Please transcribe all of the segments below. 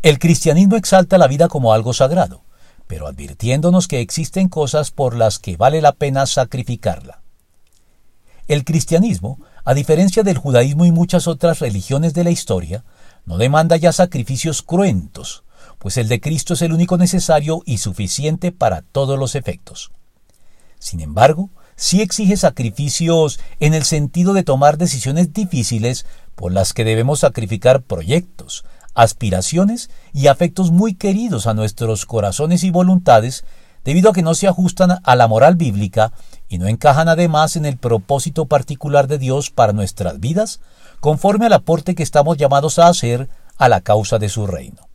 El cristianismo exalta la vida como algo sagrado, pero advirtiéndonos que existen cosas por las que vale la pena sacrificarla. El cristianismo, a diferencia del judaísmo y muchas otras religiones de la historia, no demanda ya sacrificios cruentos, pues el de Cristo es el único necesario y suficiente para todos los efectos. Sin embargo, sí exige sacrificios en el sentido de tomar decisiones difíciles por las que debemos sacrificar proyectos, aspiraciones y afectos muy queridos a nuestros corazones y voluntades, debido a que no se ajustan a la moral bíblica y no encajan además en el propósito particular de Dios para nuestras vidas, conforme al aporte que estamos llamados a hacer a la causa de su reino.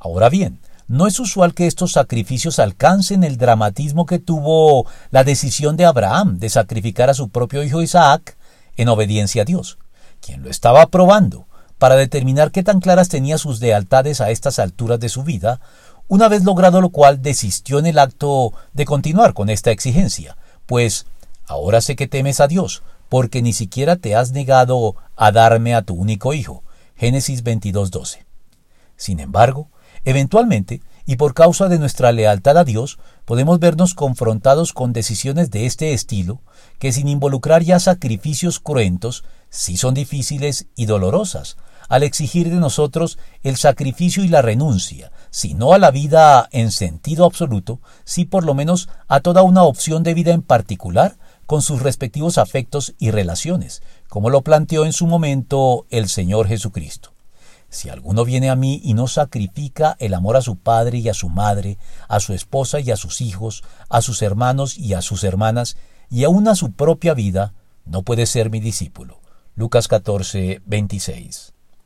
Ahora bien, no es usual que estos sacrificios alcancen el dramatismo que tuvo la decisión de Abraham de sacrificar a su propio hijo Isaac en obediencia a Dios, quien lo estaba probando para determinar qué tan claras tenía sus lealtades a estas alturas de su vida, una vez logrado lo cual desistió en el acto de continuar con esta exigencia, pues ahora sé que temes a Dios, porque ni siquiera te has negado a darme a tu único hijo. Génesis 22:12. Sin embargo, eventualmente, y por causa de nuestra lealtad a Dios, podemos vernos confrontados con decisiones de este estilo, que sin involucrar ya sacrificios cruentos, sí son difíciles y dolorosas, al exigir de nosotros el sacrificio y la renuncia, si no a la vida en sentido absoluto, sí por lo menos a toda una opción de vida en particular, con sus respectivos afectos y relaciones, como lo planteó en su momento el Señor Jesucristo. Si alguno viene a mí y no sacrifica el amor a su padre y a su madre, a su esposa y a sus hijos, a sus hermanos y a sus hermanas, y aun a su propia vida, no puede ser mi discípulo. Lucas 14, 26.